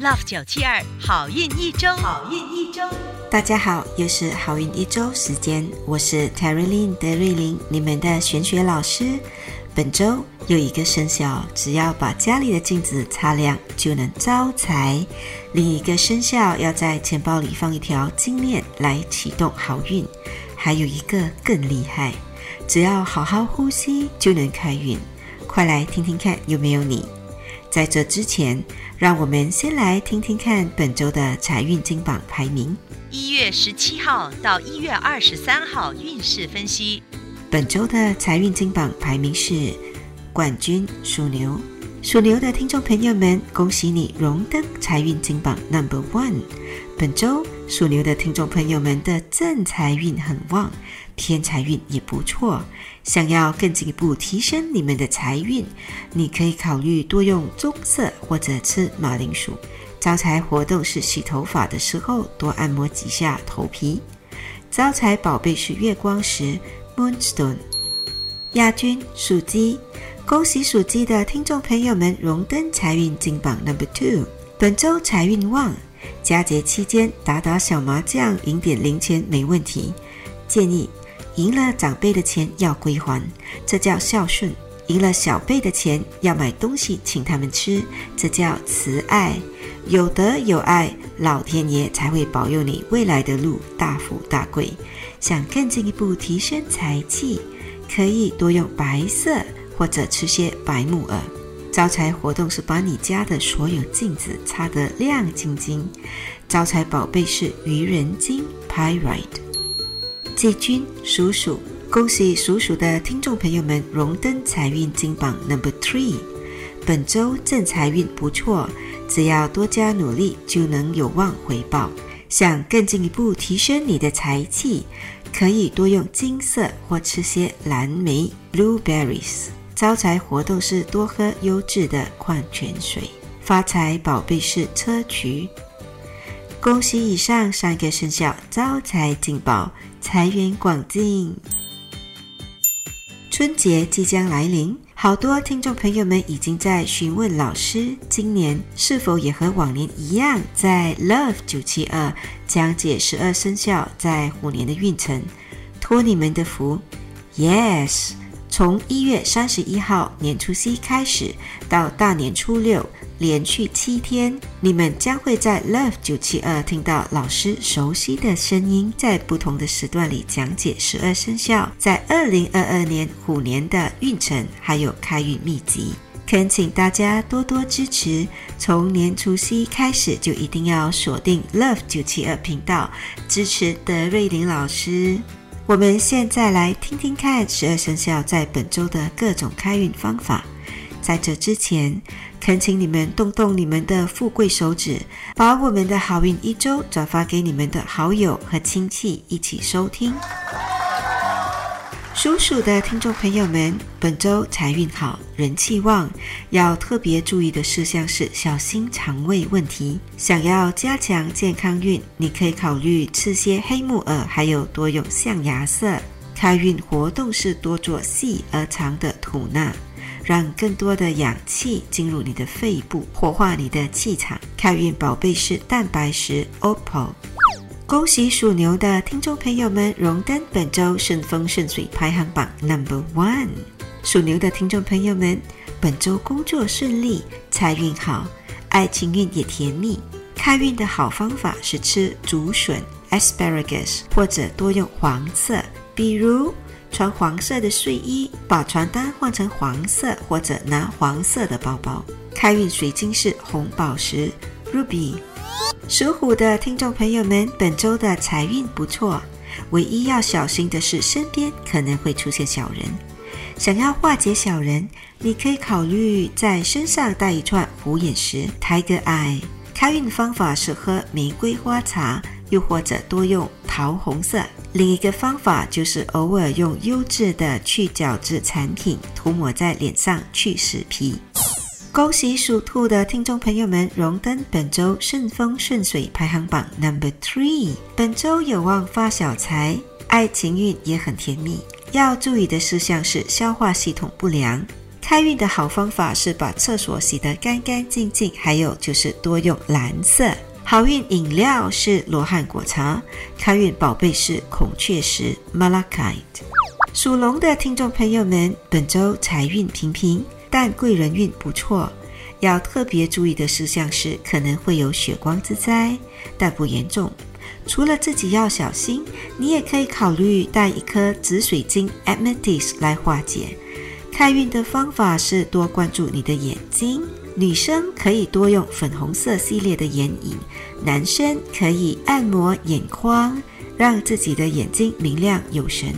，Love 九七二好运一周，好运一周。大家好，又是好运一周时间，我是 Terry Lin 德瑞琳，你们的玄学老师。本周有一个生肖，只要把家里的镜子擦亮，就能招财；另一个生肖要在钱包里放一条金链来启动好运；还有一个更厉害，只要好好呼吸就能开运。快来听听看，有没有你？在这之前，让我们先来听听看本周的财运金榜排名。一月十七号到一月二十三号运势分析。本周的财运金榜排名是冠军属牛，属牛的听众朋友们，恭喜你荣登财运金榜 Number One。本周属牛的听众朋友们的正财运很旺，偏财运也不错。想要更进一步提升你们的财运，你可以考虑多用棕色或者吃马铃薯。招财活动是洗头发的时候多按摩几下头皮。招财宝贝是月光石 （Moonstone）。亚军属鸡，恭喜属鸡的听众朋友们荣登财运金榜 Number Two。本周财运旺，佳节期间打打小麻将赢点零钱没问题。建议。赢了长辈的钱要归还，这叫孝顺；赢了小辈的钱要买东西请他们吃，这叫慈爱。有德有爱，老天爷才会保佑你未来的路大富大贵。想更进一步提升财气，可以多用白色或者吃些白木耳。招财活动是把你家的所有镜子擦得亮晶晶。招财宝贝是愚人金 Pyrite。季军属鼠，恭喜属鼠的听众朋友们荣登财运金榜 Number Three。本周正财运不错，只要多加努力就能有望回报。想更进一步提升你的财气，可以多用金色或吃些蓝莓 Blueberries。招财活动是多喝优质的矿泉水。发财宝贝是砗磲。恭喜以上三个生肖招财进宝。财源广进，春节即将来临，好多听众朋友们已经在询问老师，今年是否也和往年一样，在 Love 九七二讲解十二生肖在虎年的运程，托你们的福，Yes，从一月三十一号年初夕开始，到大年初六。连续七天，你们将会在 Love 九七二听到老师熟悉的声音，在不同的时段里讲解十二生肖在二零二二年虎年的运程，还有开运秘籍。恳请大家多多支持，从年除夕开始就一定要锁定 Love 九七二频道，支持德瑞琳老师。我们现在来听听看十二生肖在本周的各种开运方法。在这之前，恳请你们动动你们的富贵手指，把我们的好运一周转发给你们的好友和亲戚一起收听。属鼠的听众朋友们，本周财运好，人气旺，要特别注意的事项是小心肠胃问题。想要加强健康运，你可以考虑吃些黑木耳，还有多用象牙色。开运活动是多做细而长的吐纳。让更多的氧气进入你的肺部，活化你的气场。开运宝贝是蛋白石 Opal。恭喜属牛的听众朋友们荣登本周顺风顺水排行榜 Number One。属牛的听众朋友们，本周工作顺利，财运好，爱情运也甜蜜。开运的好方法是吃竹笋 Asparagus，或者多用黄色，比如。穿黄色的睡衣，把床单换成黄色，或者拿黄色的包包。开运水晶是红宝石 Ruby。属虎的听众朋友们，本周的财运不错，唯一要小心的是身边可能会出现小人。想要化解小人，你可以考虑在身上戴一串虎眼石 Tiger Eye。开运方法是喝玫瑰花茶，又或者多用桃红色。另一个方法就是偶尔用优质的去角质产品涂抹在脸上去死皮。恭喜属兔的听众朋友们荣登本周顺风顺水排行榜 Number Three。本周有望发小财，爱情运也很甜蜜。要注意的事项是消化系统不良。开运的好方法是把厕所洗得干干净净，还有就是多用蓝色。好运饮料是罗汉果茶。开运宝贝是孔雀石 Malachite。属龙的听众朋友们，本周财运平平，但贵人运不错。要特别注意的事项是可能会有血光之灾，但不严重。除了自己要小心，你也可以考虑带一颗紫水晶 Amethyst 来化解。开运的方法是多关注你的眼睛，女生可以多用粉红色系列的眼影，男生可以按摩眼眶，让自己的眼睛明亮有神。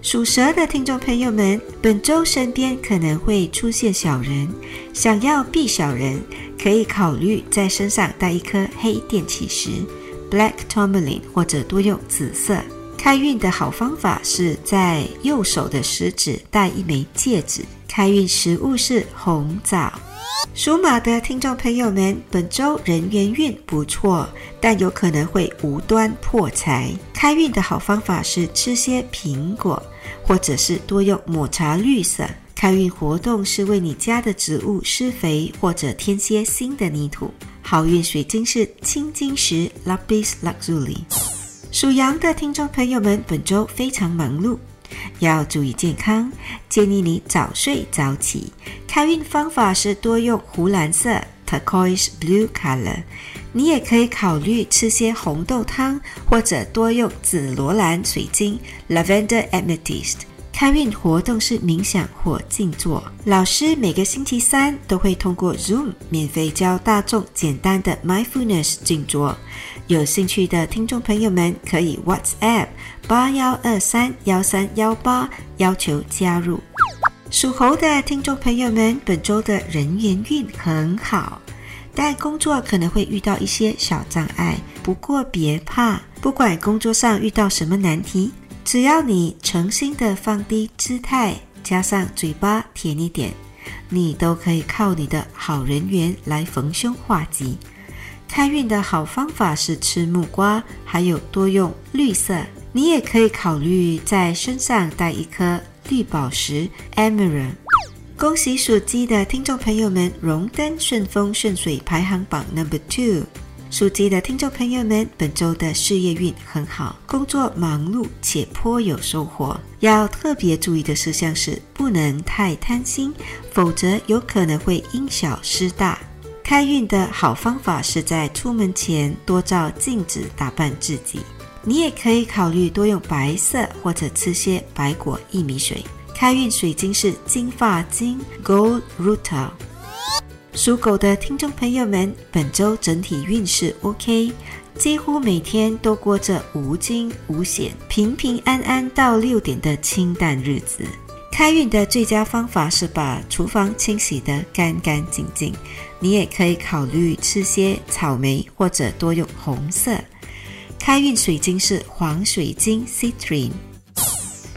属蛇的听众朋友们，本周身边可能会出现小人，想要避小人，可以考虑在身上戴一颗黑电气石 （Black Tourmaline） 或者多用紫色。开运的好方法是在右手的食指戴一枚戒指。开运食物是红枣。属马的听众朋友们，本周人缘运不错，但有可能会无端破财。开运的好方法是吃些苹果，或者是多用抹茶绿色。开运活动是为你家的植物施肥，或者添些新的泥土。好运水晶是青金石 Lapis Lazuli。属羊的听众朋友们，本周非常忙碌，要注意健康，建议你早睡早起。开运方法是多用湖蓝色 （turquoise blue color），你也可以考虑吃些红豆汤，或者多用紫罗兰水晶 （lavender amethyst）。开运活动是冥想或静坐。老师每个星期三都会通过 Zoom 免费教大众简单的 mindfulness 静坐。有兴趣的听众朋友们可以 WhatsApp 八幺二三幺三幺八要求加入。属猴的听众朋友们，本周的人缘运很好，但工作可能会遇到一些小障碍。不过别怕，不管工作上遇到什么难题，只要你诚心的放低姿态，加上嘴巴甜一点，你都可以靠你的好人缘来逢凶化吉。开运的好方法是吃木瓜，还有多用绿色。你也可以考虑在身上戴一颗绿宝石 Emerald。恭喜属鸡的听众朋友们荣登顺风顺水排行榜 Number Two。属鸡的听众朋友们，本周的事业运很好，工作忙碌且颇有收获。要特别注意的事项是，不能太贪心，否则有可能会因小失大。开运的好方法是在出门前多照镜子打扮自己。你也可以考虑多用白色或者吃些白果薏米水。开运水晶是金发晶 Gold Ruta。属狗的听众朋友们，本周整体运势 OK，几乎每天都过着无惊无险、平平安安到六点的清淡日子。开运的最佳方法是把厨房清洗得干干净净。你也可以考虑吃些草莓，或者多用红色。开运水晶是黄水晶 Citrine。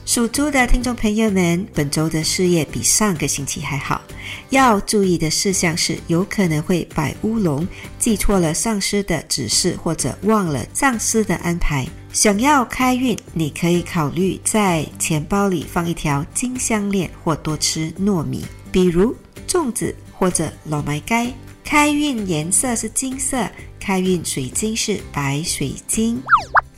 属猪的听众朋友们，本周的事业比上个星期还好。要注意的事项是，有可能会摆乌龙，记错了上司的指示，或者忘了上司的安排。想要开运，你可以考虑在钱包里放一条金项链，或多吃糯米，比如粽子或者老麦该。开运颜色是金色，开运水晶是白水晶。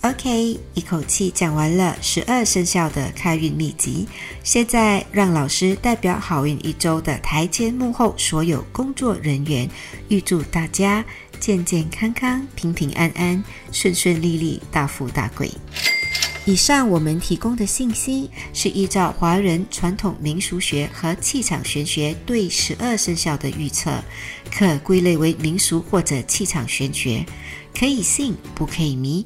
OK，一口气讲完了十二生肖的开运秘籍，现在让老师代表好运一周的台前幕后所有工作人员，预祝大家健健康康、平平安安、顺顺利利、大富大贵。以上我们提供的信息是依照华人传统民俗学和气场玄学对十二生肖的预测，可归类为民俗或者气场玄学，可以信不可以迷，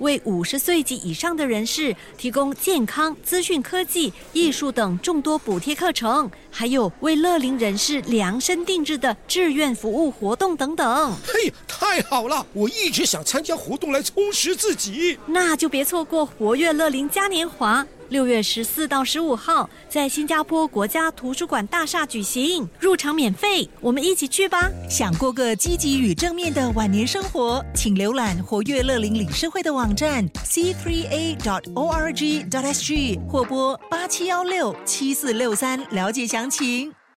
为五十岁及以上的人士提供健康、资讯科技、艺术等众多补贴课程，还有为乐龄人士量身定制的志愿服务活动等等。嘿，太好了！我一直想参加活动来充实自己。那就别错过活跃乐龄嘉年华。六月十四到十五号，在新加坡国家图书馆大厦举行，入场免费，我们一起去吧！想过个积极与正面的晚年生活，请浏览活跃乐龄理事会的网站 c three a dot o r g dot s g 或拨八七幺六七四六三了解详情。